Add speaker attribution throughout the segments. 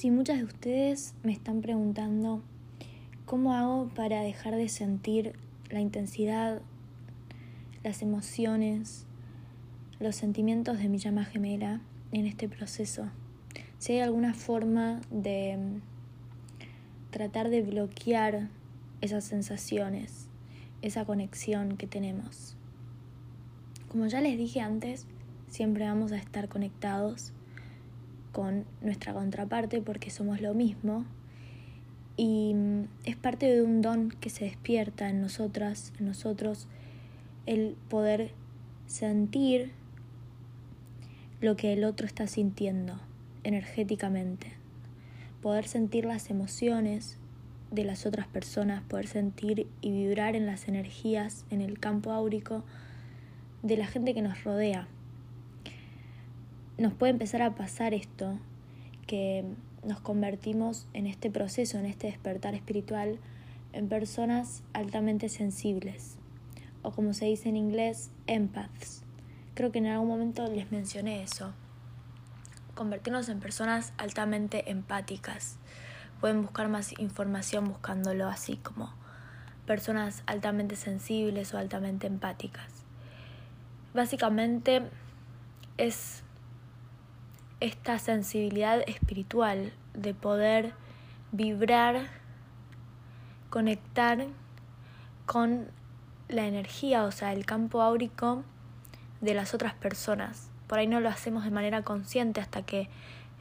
Speaker 1: Y muchas de ustedes me están preguntando cómo hago para dejar de sentir la intensidad, las emociones, los sentimientos de mi llama gemela en este proceso. Si hay alguna forma de mm, tratar de bloquear esas sensaciones, esa conexión que tenemos. Como ya les dije antes, siempre vamos a estar conectados con nuestra contraparte porque somos lo mismo. Y mm, es parte de un don que se despierta en nosotras, en nosotros, el poder sentir lo que el otro está sintiendo energéticamente, poder sentir las emociones de las otras personas, poder sentir y vibrar en las energías, en el campo áurico de la gente que nos rodea nos puede empezar a pasar esto, que nos convertimos en este proceso, en este despertar espiritual, en personas altamente sensibles, o como se dice en inglés, empaths. Creo que en algún momento les mencioné eso. Convertirnos en personas altamente empáticas. Pueden buscar más información buscándolo así como personas altamente sensibles o altamente empáticas. Básicamente es esta sensibilidad espiritual de poder vibrar, conectar con la energía, o sea, el campo áurico de las otras personas. Por ahí no lo hacemos de manera consciente hasta que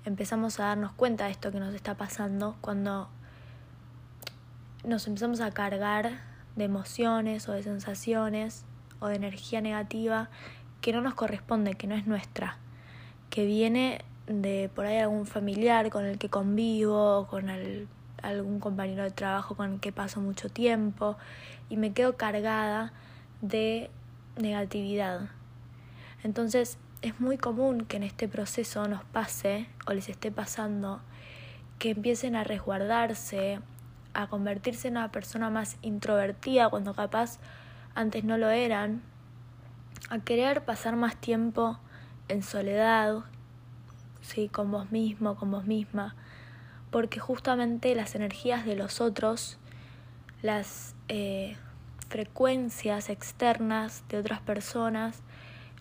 Speaker 1: empezamos a darnos cuenta de esto que nos está pasando, cuando nos empezamos a cargar de emociones o de sensaciones o de energía negativa que no nos corresponde, que no es nuestra, que viene de por ahí algún familiar con el que convivo, con algún compañero de trabajo con el que paso mucho tiempo y me quedo cargada de negatividad. Entonces es muy común que en este proceso nos pase o les esté pasando que empiecen a resguardarse, a convertirse en una persona más introvertida cuando capaz antes no lo eran, a querer pasar más tiempo en soledad, ¿sí? con vos mismo, con vos misma, porque justamente las energías de los otros, las eh, frecuencias externas de otras personas,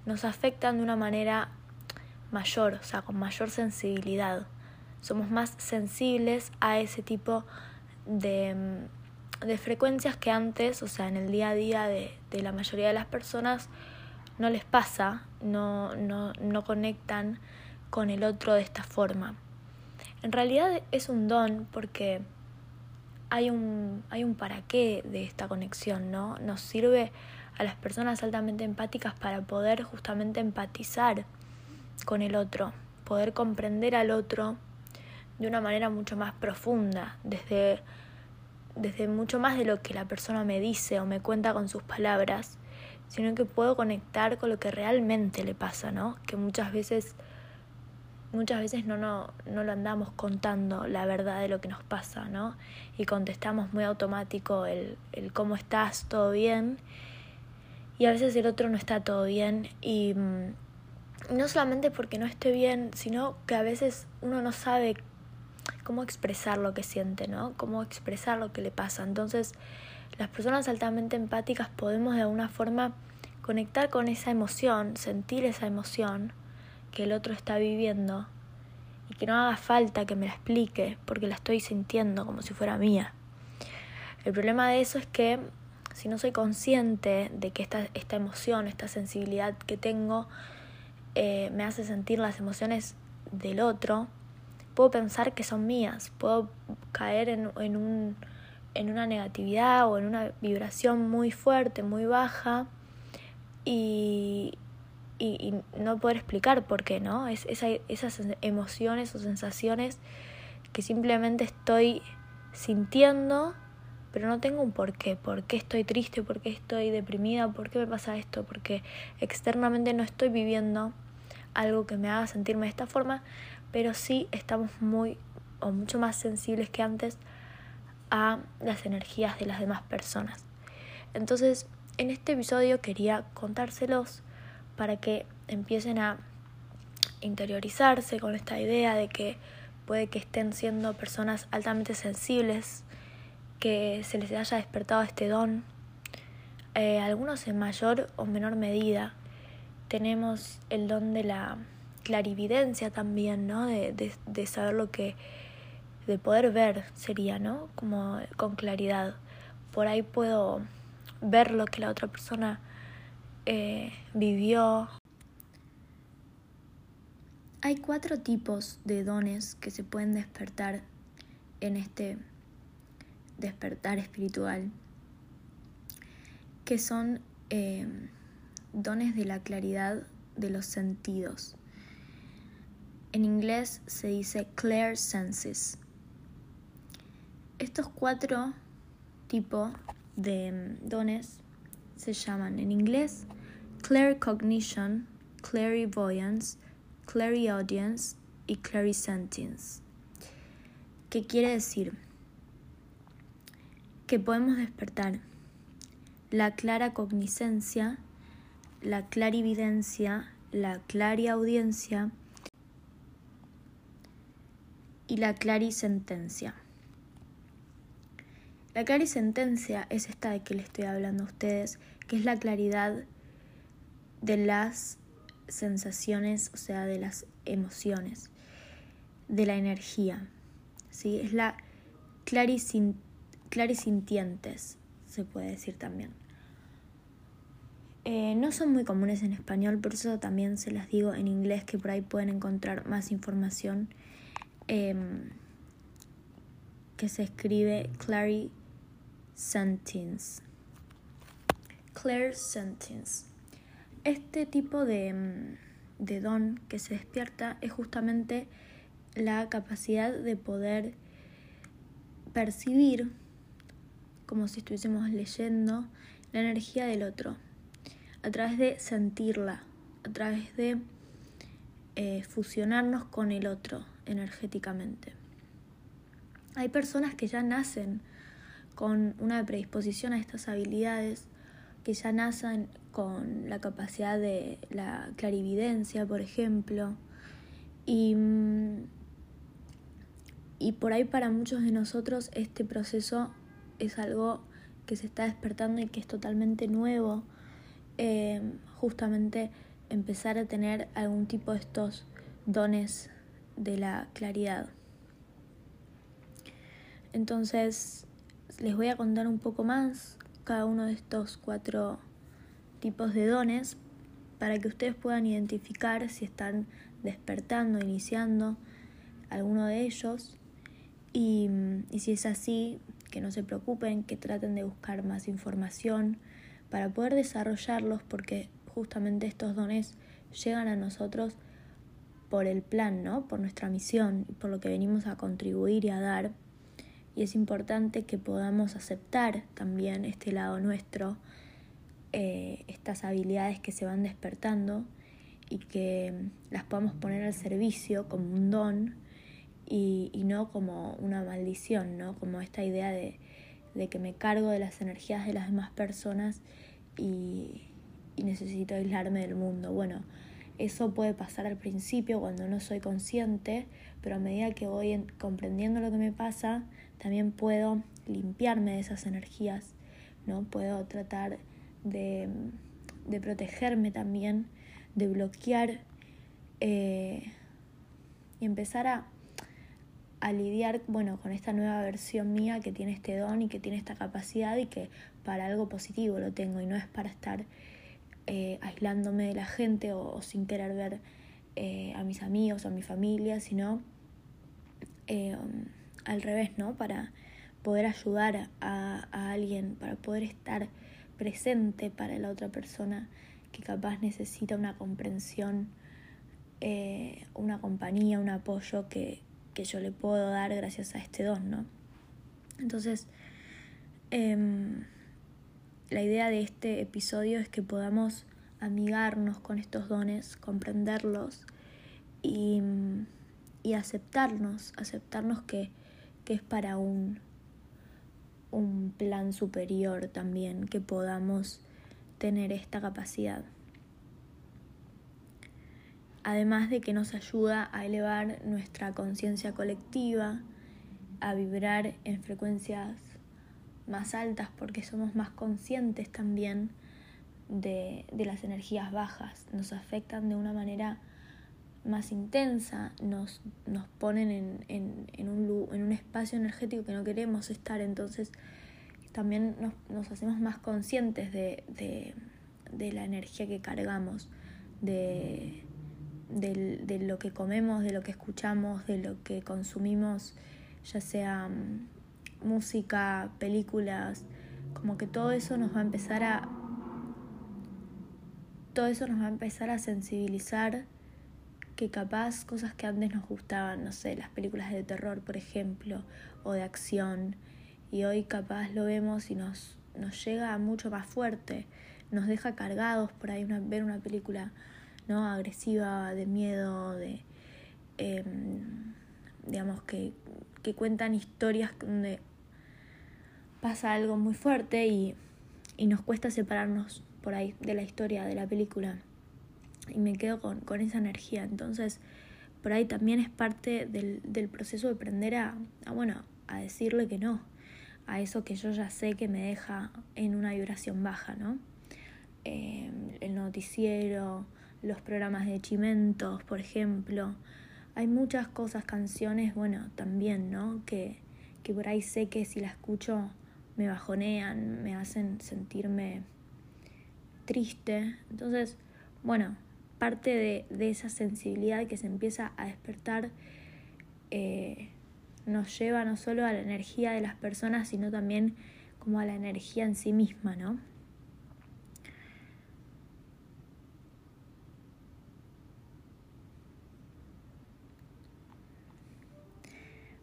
Speaker 1: nos afectan de una manera mayor, o sea, con mayor sensibilidad. Somos más sensibles a ese tipo de, mm, de frecuencias que antes, o sea, en el día a día de, de la mayoría de las personas, no les pasa, no, no, no conectan con el otro de esta forma. En realidad es un don porque hay un, hay un para qué de esta conexión, ¿no? Nos sirve a las personas altamente empáticas para poder justamente empatizar con el otro, poder comprender al otro de una manera mucho más profunda, desde, desde mucho más de lo que la persona me dice o me cuenta con sus palabras, sino que puedo conectar con lo que realmente le pasa, ¿no? Que muchas veces muchas veces no, no, no lo andamos contando la verdad de lo que nos pasa, ¿no? Y contestamos muy automático el, el cómo estás, todo bien. Y a veces el otro no está todo bien. Y mm, no solamente porque no esté bien, sino que a veces uno no sabe cómo expresar lo que siente, ¿no? Cómo expresar lo que le pasa. Entonces, las personas altamente empáticas podemos de alguna forma conectar con esa emoción, sentir esa emoción que el otro está viviendo y que no haga falta que me la explique porque la estoy sintiendo como si fuera mía. El problema de eso es que si no soy consciente de que esta, esta emoción, esta sensibilidad que tengo eh, me hace sentir las emociones del otro, puedo pensar que son mías, puedo caer en, en, un, en una negatividad o en una vibración muy fuerte, muy baja y, y, no poder explicar por qué, ¿no? Es esas emociones o sensaciones que simplemente estoy sintiendo, pero no tengo un por qué. ¿Por qué estoy triste? ¿Por qué estoy deprimida? ¿Por qué me pasa esto? Porque externamente no estoy viviendo algo que me haga sentirme de esta forma, pero sí estamos muy o mucho más sensibles que antes a las energías de las demás personas. Entonces, en este episodio quería contárselos para que empiecen a interiorizarse con esta idea de que puede que estén siendo personas altamente sensibles, que se les haya despertado este don. Eh, algunos en mayor o menor medida. Tenemos el don de la clarividencia también, ¿no? De, de, de saber lo que, de poder ver sería, ¿no? Como con claridad. Por ahí puedo ver lo que la otra persona eh, vivió. Hay cuatro tipos de dones que se pueden despertar en este despertar espiritual, que son eh, dones de la claridad de los sentidos. En inglés se dice clear senses. Estos cuatro tipos de mm, dones se llaman en inglés claircognition, clairvoyance, clairaudience y clairsentience. ¿Qué quiere decir? Que podemos despertar la clara cogniscencia, la clarividencia, la clariaudiencia y la clarisentencia. La clarisentencia es esta de que le estoy hablando a ustedes, que es la claridad de las sensaciones, o sea, de las emociones, de la energía. ¿sí? Es la clarisintientes, se puede decir también. Eh, no son muy comunes en español, por eso también se las digo en inglés, que por ahí pueden encontrar más información. Em, que se escribe clari sentence. Claire sentence. Este tipo de, mm, de don que se despierta es justamente la capacidad de poder percibir, como si estuviésemos leyendo, la energía del otro, a través de sentirla, a través de eh, fusionarnos con el otro energéticamente. Hay personas que ya nacen con una predisposición a estas habilidades que ya nacen con la capacidad de la clarividencia, por ejemplo, y, mm, y por ahí para muchos de nosotros este proceso es algo que se está despertando y que es totalmente nuevo, eh, justamente empezar a tener algún tipo de estos dones de la claridad. Entonces, les voy a contar un poco más cada uno de estos cuatro tipos de dones para que ustedes puedan identificar si están despertando, iniciando alguno de ellos y, y, si es así, que no se preocupen, que traten de buscar más información para poder desarrollarlos porque justamente estos dones llegan a nosotros por el plan, ¿no? Por nuestra misión por lo que venimos a contribuir y a dar y es importante que podamos aceptar también este lado nuestro, eh, estas habilidades que se van despertando y que las podamos poner al servicio como un don y, no como una maldición, ¿no? como esta idea de, de, que me cargo de las energías de las demás personas y, y necesito aislarme del mundo. Bueno, eso puede pasar al principio cuando no soy consciente, pero a medida que voy comprendiendo lo que me pasa, también puedo limpiarme de esas energías, ¿no? Puedo tratar de, de protegerme también, de bloquear eh, y empezar a, a lidiar bueno, con esta nueva versión mía que tiene este don y que tiene esta capacidad y que para algo positivo lo tengo y no es para estar eh, aislándome de la gente o, sin querer ver eh, a mis amigos o a mi familia, sino al revés, ¿no? Para poder ayudar a, alguien, para poder estar presente para la otra persona que capaz necesita una comprensión, eh, una compañía, un apoyo que, que, yo le puedo dar gracias a este don, ¿no? Entonces, em, la idea de este episodio es que podamos amigarnos con estos dones, comprenderlos y, y aceptarnos, aceptarnos que que es para un, un plan superior también, que podamos tener esta capacidad. además de que nos ayuda a elevar nuestra conciencia colectiva, a vibrar en frecuencias más altas porque somos más conscientes también de, las energías bajas, nos afectan de una manera más intensa, nos, nos ponen en, en, en, un, en un espacio energético que no queremos estar, entonces también nos, nos hacemos más conscientes de, de, de, la energía que cargamos, de, de, lo que comemos, de lo que escuchamos, de lo que consumimos, ya sea mm, música, películas, como que todo eso nos va a empezar a todo eso nos va a empezar a sensibilizar que capaz cosas que antes nos gustaban, no sé, las películas de terror, por ejemplo, o de acción, y hoy capaz lo vemos y nos, nos llega mucho más fuerte, nos deja cargados por ahí una, ver una película ¿no? agresiva, de miedo, de em, digamos que, que cuentan historias donde pasa algo muy fuerte y, y nos cuesta separarnos por ahí de la historia de la película y me quedo con, con esa energía. Entonces, por ahí también es parte del, del proceso de aprender a, bueno, a decirle que no, a eso que yo ya sé que me deja en una vibración baja, ¿no? Eh, el noticiero, los programas de chimentos, por ejemplo. Hay muchas cosas, canciones, bueno, también, ¿no? Que, que por ahí sé que si la escucho me bajonean, me hacen sentirme triste. Entonces, bueno, parte de, de esa sensibilidad que se empieza a despertar eh, nos lleva no solo a la energía de las personas, sino también como a la energía en sí misma, ¿no?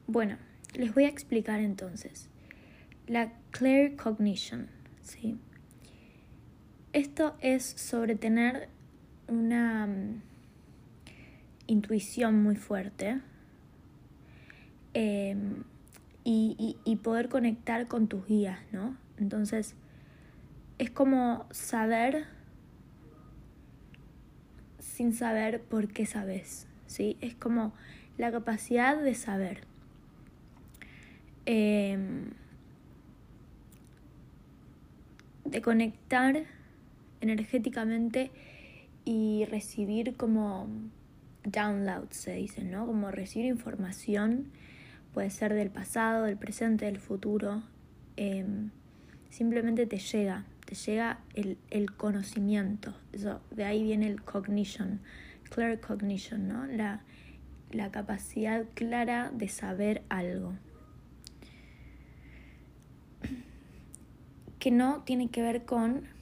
Speaker 1: Bueno, les voy a explicar entonces. La clear cognition, ¿sí? Esto es sobre tener una mm, intuición muy fuerte em, y, y, poder conectar con tus guías, ¿no? Entonces, es como saber sin saber por qué sabes, ¿sí? Es como la capacidad de saber. Em, de conectar energéticamente y recibir como downloads, se dice, ¿no? Como recibir información, puede ser del pasado, del presente, del futuro. Em, simplemente te llega, te llega el, el conocimiento. Eso, de ahí viene el cognition, clear cognition, ¿no? La, la capacidad clara de saber algo. Que no tiene que ver con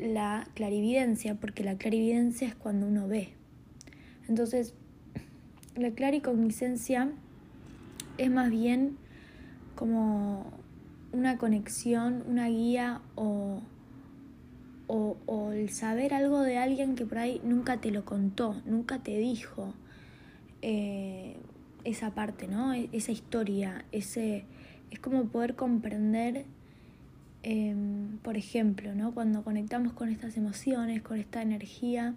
Speaker 1: la clarividencia, porque la clarividencia es cuando uno ve. Entonces, la claricognicencia es más bien como una conexión, una guía o, o, el saber algo de alguien que por ahí nunca te lo contó, nunca te dijo eh, esa parte, ¿no? E, esa historia, ese, es como poder comprender Em, por ejemplo, ¿no? cuando conectamos con estas emociones, con esta energía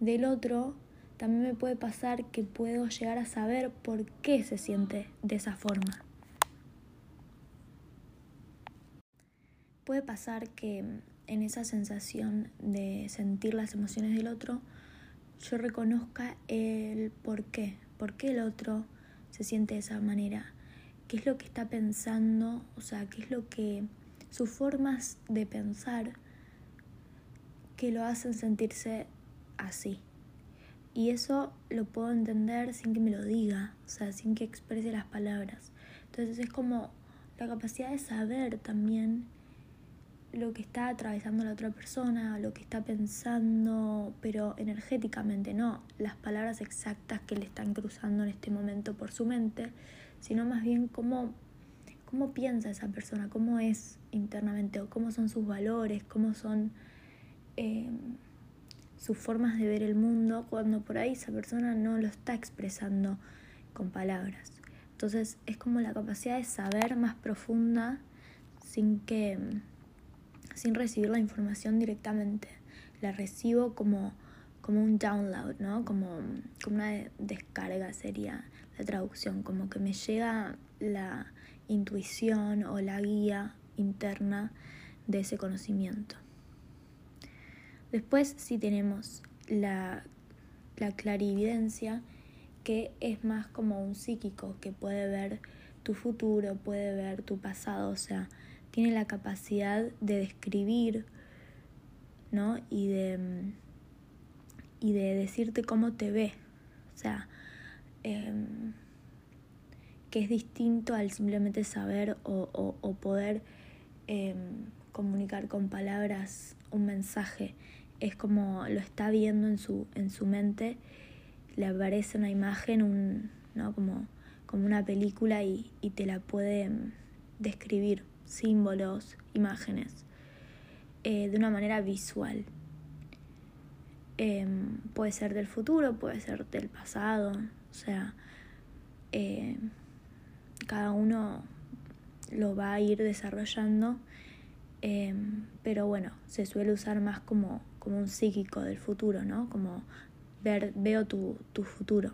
Speaker 1: del otro, también me puede pasar que puedo llegar a saber por qué se siente de esa forma. Puede pasar que en esa sensación de sentir las emociones del otro, yo reconozca el por qué, por qué el otro se siente de esa manera, qué es lo que está pensando, o sea, qué es lo que sus formas de pensar que lo hacen sentirse así. Y eso lo puedo entender sin que me lo diga, o sea, sin que exprese las palabras. Entonces es como la capacidad de saber también lo que está atravesando la otra persona, lo que está pensando, pero energéticamente, no las palabras exactas que le están cruzando en este momento por su mente, sino más bien cómo cómo piensa esa persona, cómo es internamente, o cómo son sus valores, cómo son em, sus formas de ver el mundo, cuando por ahí esa persona no lo está expresando con palabras. Entonces es como la capacidad de saber más profunda sin que sin recibir la información directamente. La recibo como, como un download, ¿no? Como, como una descarga sería la traducción, como que me llega la intuición o la guía interna de ese conocimiento. Después sí tenemos la, la clarividencia, que es más como un psíquico que puede ver tu futuro, puede ver tu pasado, o sea, tiene la capacidad de describir, ¿no? Y de, y de decirte cómo te ve, o sea, em, que es distinto al simplemente saber o, o, poder em, comunicar con palabras un mensaje, es como lo está viendo en su, en su mente, le aparece una imagen, un, ¿no? como como una película y, te la puede mm, describir, símbolos, imágenes, eh, de una manera visual. Em, puede ser del futuro, puede ser del pasado, o sea, eh, cada uno lo va a ir desarrollando, em, pero bueno, se suele usar más como, como un psíquico del futuro, ¿no? Como ver, veo tu, tu futuro.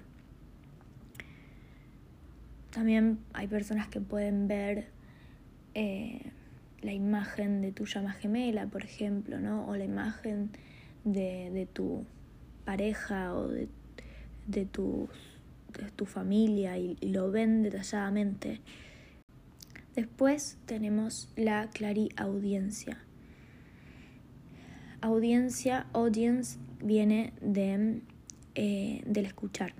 Speaker 1: También hay personas que pueden ver eh, la imagen de tu llama gemela, por ejemplo, ¿no? O la imagen de, tu pareja o de, de, tu, tu familia y, y lo ven detalladamente. Después tenemos la clariaudiencia. Audiencia, audience, viene de, eh, del escuchar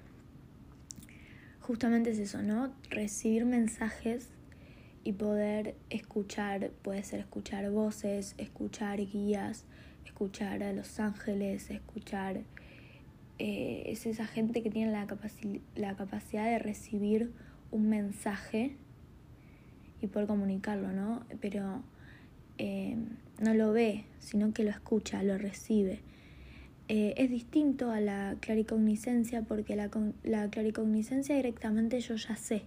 Speaker 1: justamente es eso, ¿no? Recibir mensajes y poder escuchar, puede ser escuchar voces, escuchar guías, escuchar a los ángeles, escuchar... Eh, es esa gente que tiene la, la capacidad de recibir un mensaje y poder comunicarlo, ¿no? Pero eh, no lo ve, sino que lo escucha, lo recibe. Eh, es distinto a la claricognicencia porque la, la claricognicencia directamente yo ya sé,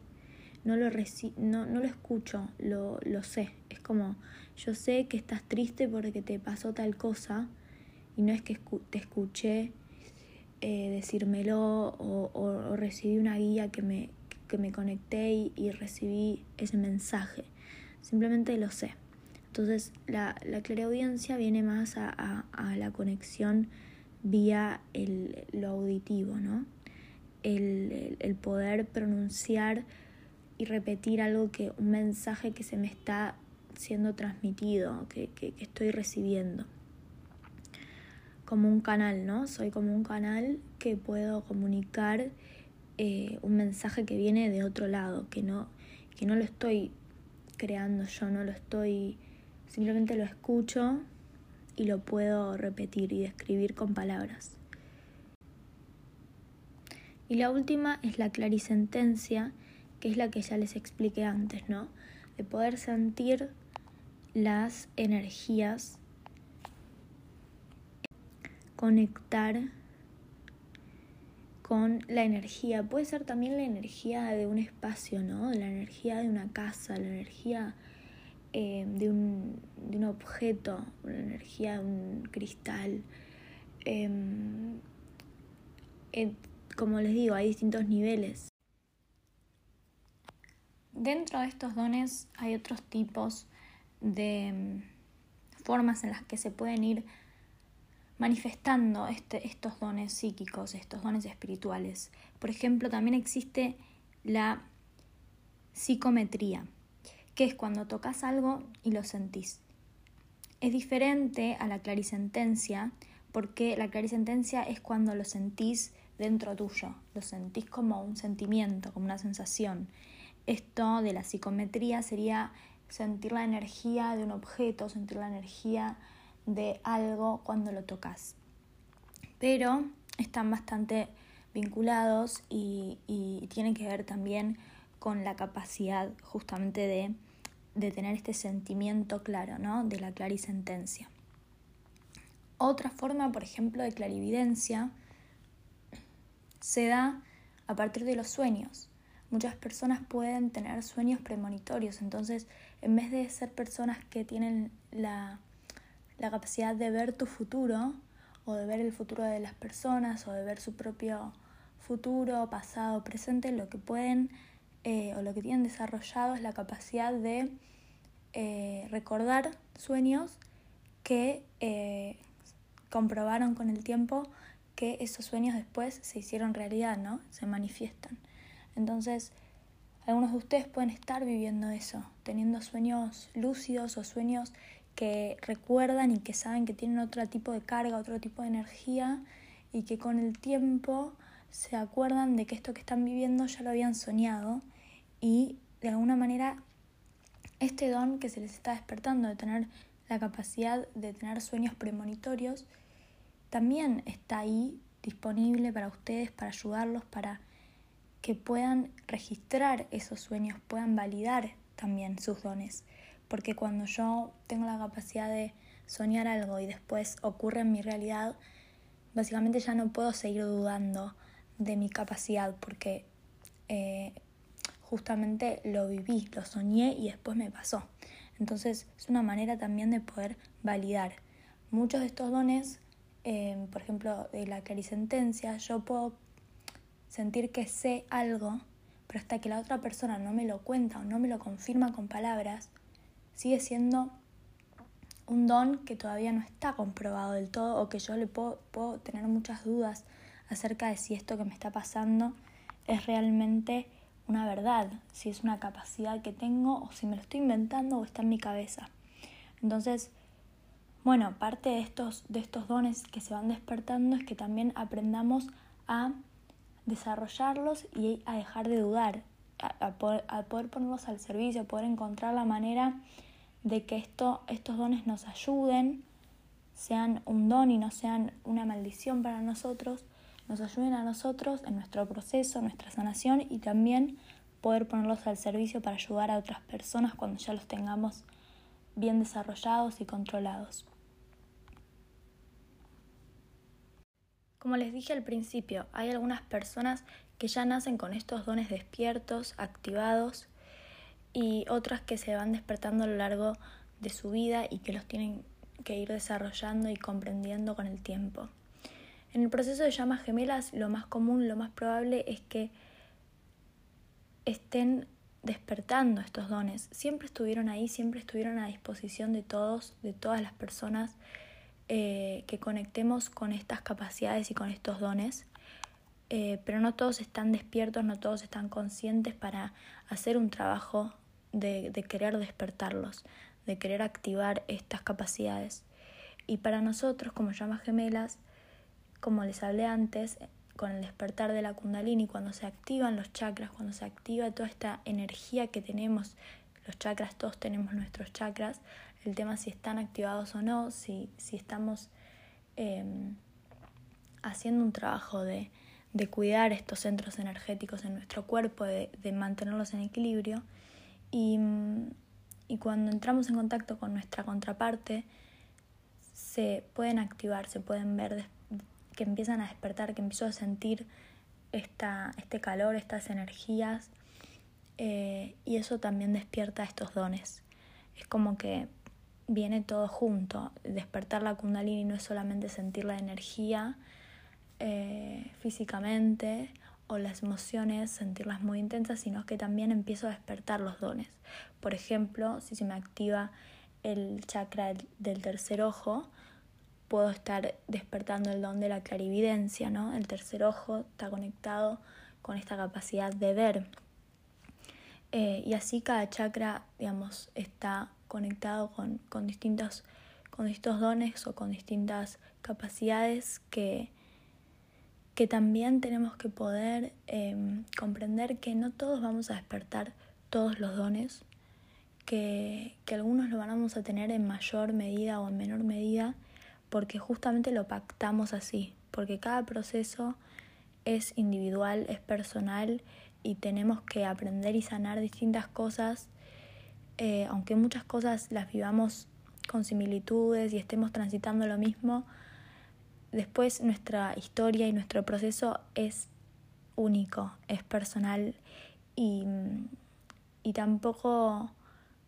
Speaker 1: no lo, no, no, lo escucho, lo, lo, sé. Es como, yo sé que estás triste porque te pasó tal cosa y no es que te escuché eh, decírmelo o, o, recibí una guía que me, que me conecté y, recibí ese mensaje. Simplemente lo sé. Entonces la, la clareaudiencia viene más a, a, la conexión vía el, lo auditivo, ¿no? El, el, poder pronunciar y repetir algo que, un mensaje que se me está siendo transmitido, que, que, estoy recibiendo. Como un canal, ¿no? Soy como un canal que puedo comunicar eh, un mensaje que viene de otro lado, que no, que no lo estoy creando yo, no lo estoy, simplemente lo escucho y lo puedo repetir y describir con palabras. Y la última es la clarisentencia, que es la que ya les expliqué antes, ¿no? De poder sentir las energías, conectar con la energía. Puede ser también la energía de un espacio, ¿no? La energía de una casa, la energía eh, de, un, de, un, objeto, una energía de un cristal. Em, como les digo, hay distintos niveles. Dentro de estos dones hay otros tipos de em, formas en las que se pueden ir manifestando este, estos dones psíquicos, estos dones espirituales. Por ejemplo, también existe la psicometría que es cuando tocas algo y lo sentís. Es diferente a la clarisentencia, porque la clarisentencia es cuando lo sentís dentro tuyo, lo sentís como un sentimiento, como una sensación. Esto de la psicometría sería sentir la energía de un objeto, sentir la energía de algo cuando lo tocas. Pero están bastante vinculados y, y tienen que ver también con la capacidad justamente de de tener este sentimiento claro, ¿no? De la clarisentencia. Otra forma, por ejemplo, de clarividencia se da a partir de los sueños. Muchas personas pueden tener sueños premonitorios, entonces en vez de ser personas que tienen la, la capacidad de ver tu futuro o de ver el futuro de las personas o de ver su propio futuro, pasado, presente, lo que pueden eh, o lo que tienen desarrollado es la capacidad de eh, recordar sueños que eh, comprobaron con el tiempo que esos sueños después se hicieron realidad, ¿no? Se manifiestan. Entonces, algunos de ustedes pueden estar viviendo eso, teniendo sueños lúcidos o sueños que recuerdan y que saben que tienen otro tipo de carga, otro tipo de energía y que con el tiempo se acuerdan de que esto que están viviendo ya lo habían soñado y de alguna manera este don que se les está despertando de tener la capacidad de tener sueños premonitorios también está ahí disponible para ustedes, para ayudarlos, para que puedan registrar esos sueños, puedan validar también sus dones. Porque cuando yo tengo la capacidad de soñar algo y después ocurre en mi realidad, básicamente ya no puedo seguir dudando de mi capacidad porque eh, justamente lo viví, lo soñé y después me pasó. Entonces es una manera también de poder validar. Muchos de estos dones, eh, por ejemplo, de la clarisentencia, yo puedo sentir que sé algo, pero hasta que la otra persona no me lo cuenta o no me lo confirma con palabras, sigue siendo un don que todavía no está comprobado del todo o que yo le puedo, puedo tener muchas dudas acerca de si esto que me está pasando es realmente una verdad, si es una capacidad que tengo o si me lo estoy inventando o está en mi cabeza. Entonces, bueno, parte de estos, de estos dones que se van despertando es que también aprendamos a desarrollarlos y a dejar de dudar, a, poder, a poder, ponerlos al servicio, a poder encontrar la manera de que esto, estos dones nos ayuden, sean un don y no sean una maldición para nosotros, nos ayuden a nosotros en nuestro proceso, nuestra sanación y también poder ponerlos al servicio para ayudar a otras personas cuando ya los tengamos bien desarrollados y controlados. Como les dije al principio, hay algunas personas que ya nacen con estos dones despiertos, activados, y otras que se van despertando a lo largo de su vida y que los tienen que ir desarrollando y comprendiendo con el tiempo. En el proceso de llamas gemelas, lo más común, lo más probable es que estén despertando estos dones. Siempre estuvieron ahí, siempre estuvieron a disposición de todos, de todas las personas eh, que conectemos con estas capacidades y con estos dones, eh, pero no todos están despiertos, no todos están conscientes para hacer un trabajo de, querer despertarlos, de querer activar estas capacidades. Y para nosotros, como llamas gemelas, como les hablé antes, con el despertar de la kundalini, cuando se activan los chakras, cuando se activa toda esta energía que tenemos, los chakras, todos tenemos nuestros chakras, el tema si están activados o no, si, si estamos em, haciendo un trabajo de, de, cuidar estos centros energéticos en nuestro cuerpo, de mantenerlos en equilibrio. Y, y, cuando entramos en contacto con nuestra contraparte, se pueden activar, se pueden ver que empiezan a despertar, que empiezo a sentir esta, este calor, estas energías. Eh, y eso también despierta estos dones. Es como que viene todo junto. Despertar la kundalini no es solamente sentir la energía eh, físicamente o las emociones, sentirlas muy intensas, sino que también empiezo a despertar los dones. Por ejemplo, si se me activa el chakra del tercer ojo, puedo estar despertando el don de la clarividencia, ¿no? El tercer ojo está conectado con esta capacidad de ver. Eh, y así cada chakra, digamos, está conectado con, con, distintos, con distintos dones o con distintas capacidades que, que también tenemos que poder em, comprender que no todos vamos a despertar todos los dones, que, que algunos lo vamos a tener en mayor medida o en menor medida, porque justamente lo pactamos así, porque cada proceso es individual, es personal y tenemos que aprender y sanar distintas cosas eh, aunque muchas cosas las vivamos con similitudes y estemos transitando lo mismo, después nuestra historia y nuestro proceso es único, es personal y, y tampoco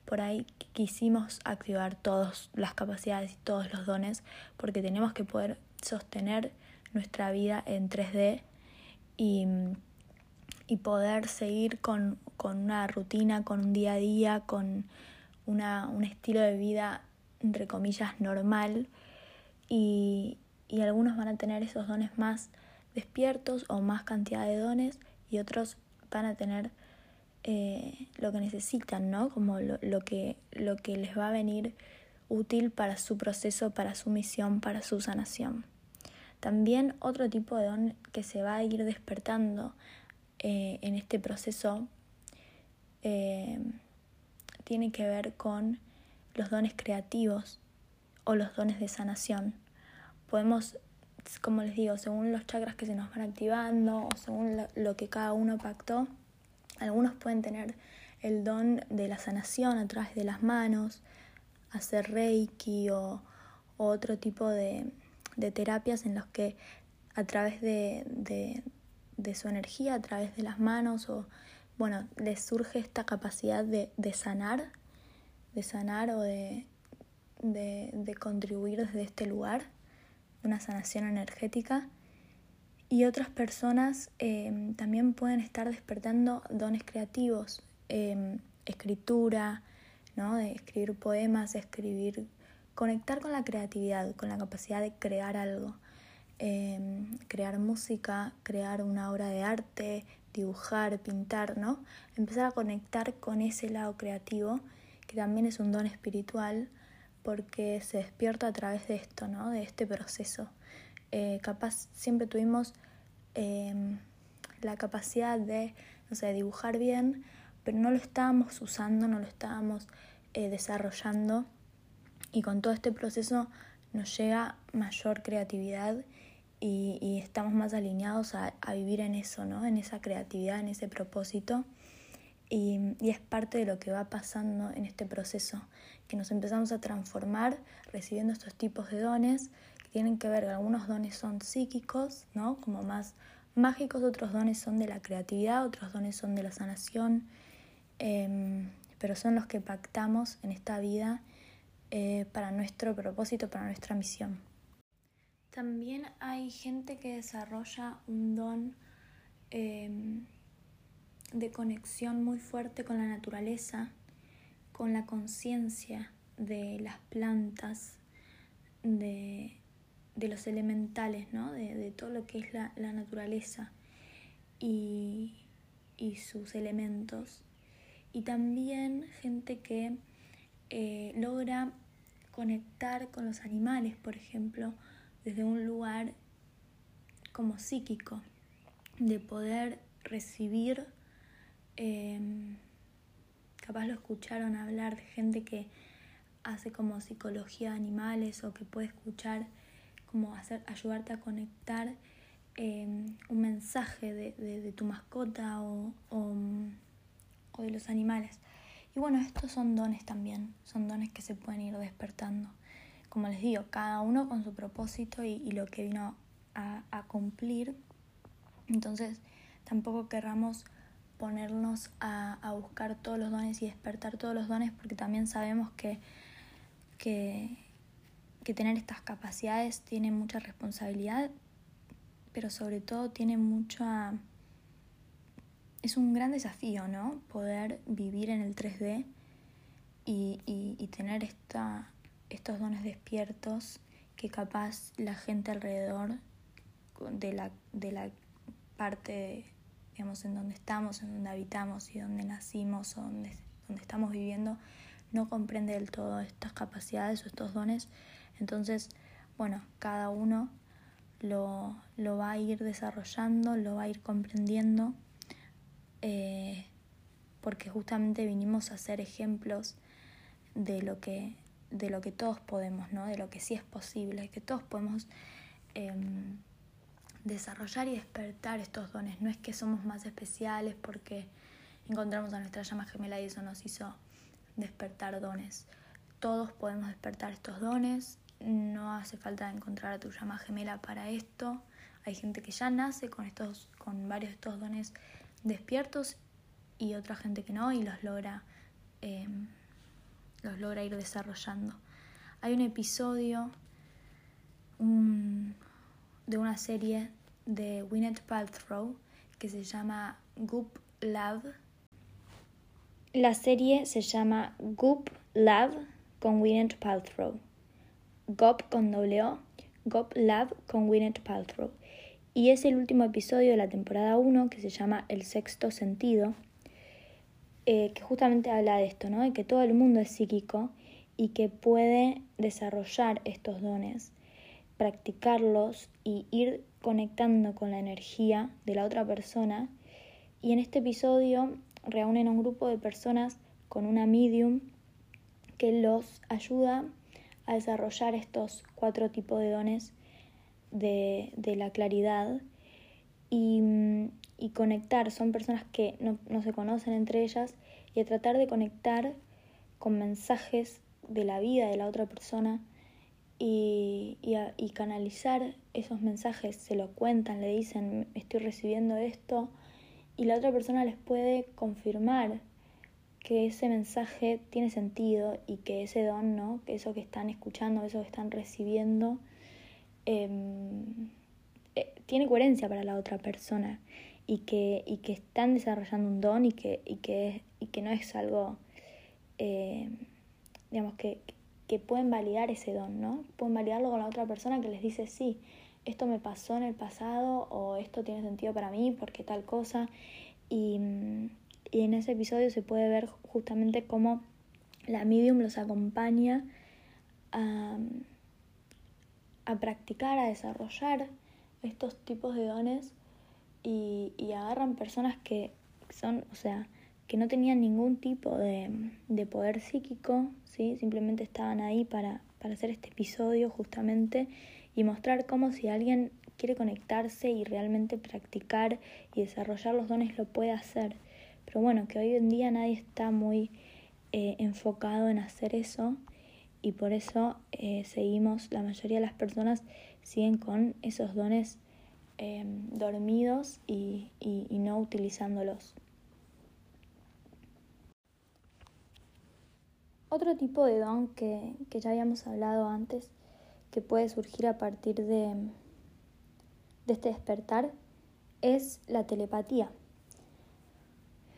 Speaker 1: por ahí quisimos activar todas las capacidades y todos los dones porque tenemos que poder sostener nuestra vida en 3D y, y poder seguir con, con, una rutina, con un día a día, con una, un estilo de vida, entre comillas, normal. Y, y algunos van a tener esos dones más despiertos o más cantidad de dones y otros van a tener eh, lo que necesitan, ¿no? Como lo, lo, que, lo que les va a venir útil para su proceso, para su misión, para su sanación. También otro tipo de don que se va a ir despertando eh, en este proceso eh, tiene que ver con los dones creativos o los dones de sanación. Podemos, como les digo, según los chakras que se nos van activando o según lo que cada uno pactó, algunos pueden tener el don de la sanación a través de las manos, hacer reiki o otro tipo de, de terapias en los que a través de, de, su energía, a través de las manos, o bueno, les surge esta capacidad de, de sanar, de sanar o de, de, contribuir desde este lugar, una sanación energética. Y otras personas em, también pueden estar despertando dones creativos, em, escritura, ¿no? de escribir poemas, escribir conectar con la creatividad, con la capacidad de crear algo, em, crear música, crear una obra de arte, dibujar, pintar, ¿no? Empezar a conectar con ese lado creativo, que también es un don espiritual, porque se despierta a través de esto, ¿no? De este proceso. Eh, capaz siempre tuvimos em, la capacidad de, no sé, dibujar bien, pero no lo estábamos usando, no lo estábamos eh, desarrollando y con todo este proceso nos llega mayor creatividad y, estamos más alineados a, vivir en eso, ¿no? En esa creatividad, en ese propósito. Y, es parte de lo que va pasando en este proceso, que nos empezamos a transformar recibiendo estos tipos de dones que tienen que ver, algunos dones son psíquicos, ¿no? Como más mágicos, otros dones son de la creatividad, otros dones son de la sanación, em, pero son los que pactamos en esta vida eh, para nuestro propósito, para nuestra misión. También hay gente que desarrolla un don em, de conexión muy fuerte con la naturaleza, con la conciencia de las plantas, de, los elementales, ¿no? de, todo lo que es la, naturaleza y, y, sus elementos. Y también gente que eh, logra conectar con los animales, por ejemplo, desde un lugar como psíquico, de poder recibir, em, capaz lo escucharon hablar de gente que hace como psicología de animales o que puede escuchar como hacer, ayudarte a conectar em, un mensaje de, tu mascota o de los animales. Y bueno, estos son dones también, son dones que se pueden ir despertando. Como les digo, cada uno con su propósito y, lo que vino a, cumplir. Entonces, tampoco querramos ponernos a, buscar todos los dones y despertar todos los dones porque también sabemos que, que, tener estas capacidades tiene mucha responsabilidad, pero sobre todo tiene mucha es un gran desafío, ¿no? Poder vivir en el 3D y, y, tener esta, estos dones despiertos que capaz la gente alrededor de la, de la parte, en donde estamos, en donde habitamos y donde nacimos o donde, donde estamos viviendo, no comprende del todo estas capacidades o estos dones. Entonces, bueno, cada uno lo, lo va a ir desarrollando, lo va a ir comprendiendo eh, porque justamente vinimos a ser ejemplos de lo que, de lo que todos podemos, ¿no? de lo que sí es posible, que todos podemos em, desarrollar y despertar estos dones. No es que somos más especiales porque encontramos a nuestra llama gemela y eso nos hizo despertar dones. Todos podemos despertar estos dones, no hace falta encontrar a tu llama gemela para esto. Hay gente que ya nace con estos, con varios de estos dones despiertos y otra gente que no y los logra em, los logra ir desarrollando. Hay un episodio de una serie de Gwyneth Paltrow que se llama Goop Love. La serie se llama Goop Love con Gwyneth Paltrow. Goop con W, Goop Love con Gwyneth Paltrow. Y es el último episodio de la temporada 1 que se llama El sexto sentido, eh, que justamente habla de esto, ¿no? De que todo el mundo es psíquico y que puede desarrollar estos dones, practicarlos y ir conectando con la energía de la otra persona. Y en este episodio reúnen a un grupo de personas con una medium que los ayuda a desarrollar estos cuatro tipos de dones de, la claridad y, conectar. Son personas que no, se conocen entre ellas y a tratar de conectar con mensajes de la vida de la otra persona y, y, canalizar esos mensajes, se lo cuentan, le dicen, estoy recibiendo esto, y la otra persona les puede confirmar que ese mensaje tiene sentido y que ese don, ¿no? que eso que están escuchando, eso que están recibiendo, Em, eh, tiene coherencia para la otra persona y que, y que están desarrollando un don y que, y que, y que no es algo, em, digamos, que, que pueden validar ese don, ¿no? Pueden validarlo con la otra persona que les dice, sí, esto me pasó en el pasado o esto tiene sentido para mí porque tal cosa. Y, y en ese episodio se puede ver justamente cómo la medium los acompaña a a practicar, a desarrollar estos tipos de dones y, agarran personas que son, o sea, que no tenían ningún tipo de, poder psíquico, ¿sí? simplemente estaban ahí para, para hacer este episodio justamente y mostrar cómo si alguien quiere conectarse y realmente practicar y desarrollar los dones lo puede hacer. Pero bueno, que hoy en día nadie está muy eh, enfocado en hacer eso y por eso eh, seguimos, la mayoría de las personas siguen con esos dones eh, dormidos y, no utilizándolos. Otro tipo de don que, que, ya habíamos hablado antes, que puede surgir a partir de, de este despertar, es la telepatía.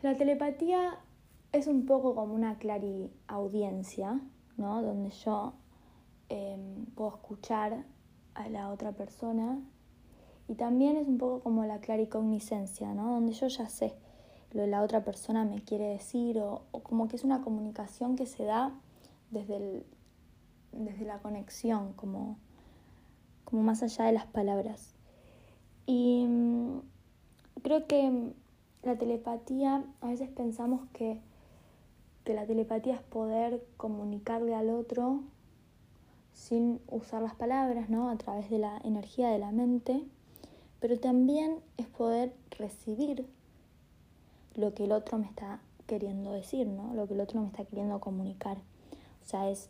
Speaker 1: La telepatía es un poco como una clariaudiencia, donde yo em, puedo escuchar a la otra persona y también es un poco como la claricognicencia, ¿no? Donde yo ya sé lo que la otra persona me quiere decir o, como que es una comunicación que se da desde, desde la conexión, como, como más allá de las palabras. Y mm, creo que la telepatía, a veces pensamos que que la telepatía es poder comunicarle al otro sin usar las palabras, ¿no? A través de la energía de la mente, pero también es poder recibir lo que el otro me está queriendo decir, ¿no? Lo que el otro me está queriendo comunicar. O sea, es,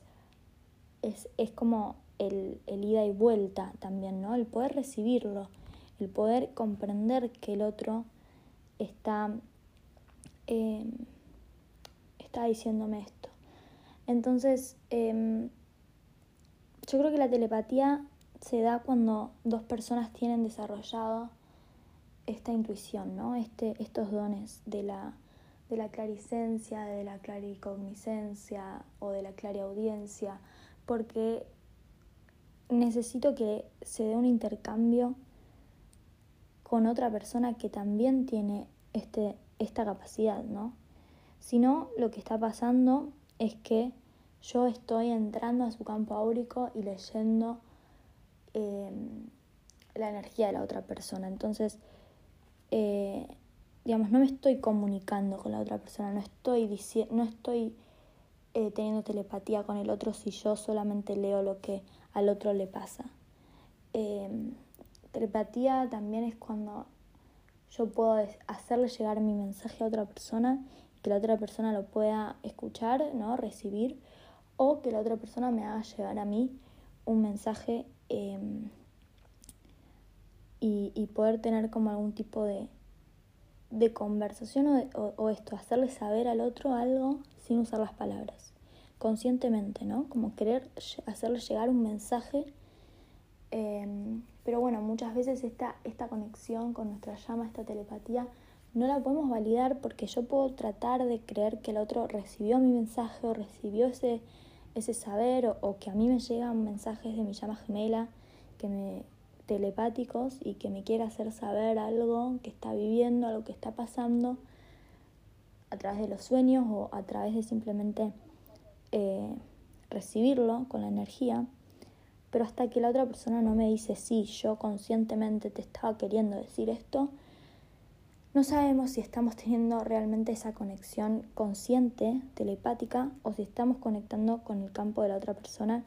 Speaker 1: es, es como el, el, ida y vuelta también, ¿no? El poder recibirlo, el poder comprender que el otro está... Eh, está diciéndome esto. Entonces, em, yo creo que la telepatía se da cuando dos personas tienen desarrollado esta intuición, ¿no? Este, estos dones de la, de la claricencia, de la claricognicencia o de la clariaudiencia, porque necesito que se dé un intercambio con otra persona que también tiene este, esta capacidad, ¿no? sino lo que está pasando es que yo estoy entrando a su campo áurico y leyendo em, la energía de la otra persona. Entonces, eh, digamos, no me estoy comunicando con la otra persona, no estoy, no estoy eh, teniendo telepatía con el otro si yo solamente leo lo que al otro le pasa. Em, telepatía también es cuando yo puedo hacerle llegar mi mensaje a otra persona que la otra persona lo pueda escuchar, ¿no? recibir, o que la otra persona me haga llegar a mí un mensaje y, poder tener como algún tipo de, de conversación o, o, esto, hacerle saber al otro algo sin usar las palabras. conscientemente, ¿no? Como querer hacerle llegar un mensaje. Em, pero bueno, muchas veces esta, esta conexión con nuestra llama, esta telepatía, no la podemos validar porque yo puedo tratar de creer que el otro recibió mi mensaje o recibió ese, ese saber o, que a mí me llegan mensajes de mi llama gemela que me telepáticos y que me quiere hacer saber algo que está viviendo, algo que está pasando a través de los sueños o a través de simplemente eh, recibirlo con la energía, pero hasta que la otra persona no me dice, sí, yo conscientemente te estaba queriendo decir esto, no sabemos si estamos teniendo realmente esa conexión consciente, telepática, o si estamos conectando con el campo de la otra persona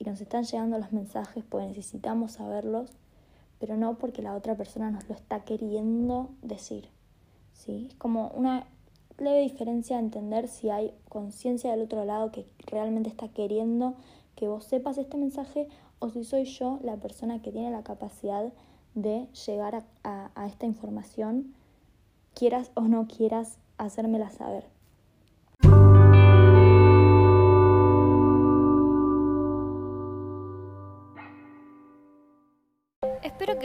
Speaker 1: y nos están llegando los mensajes porque necesitamos saberlos, pero no porque la otra persona nos lo está queriendo decir. ¿sí? Es como una leve diferencia entender si hay conciencia del otro lado que realmente está queriendo que vos sepas este mensaje o si soy yo la persona que tiene la capacidad de llegar a, a esta información, quieras o no quieras hacérmela saber.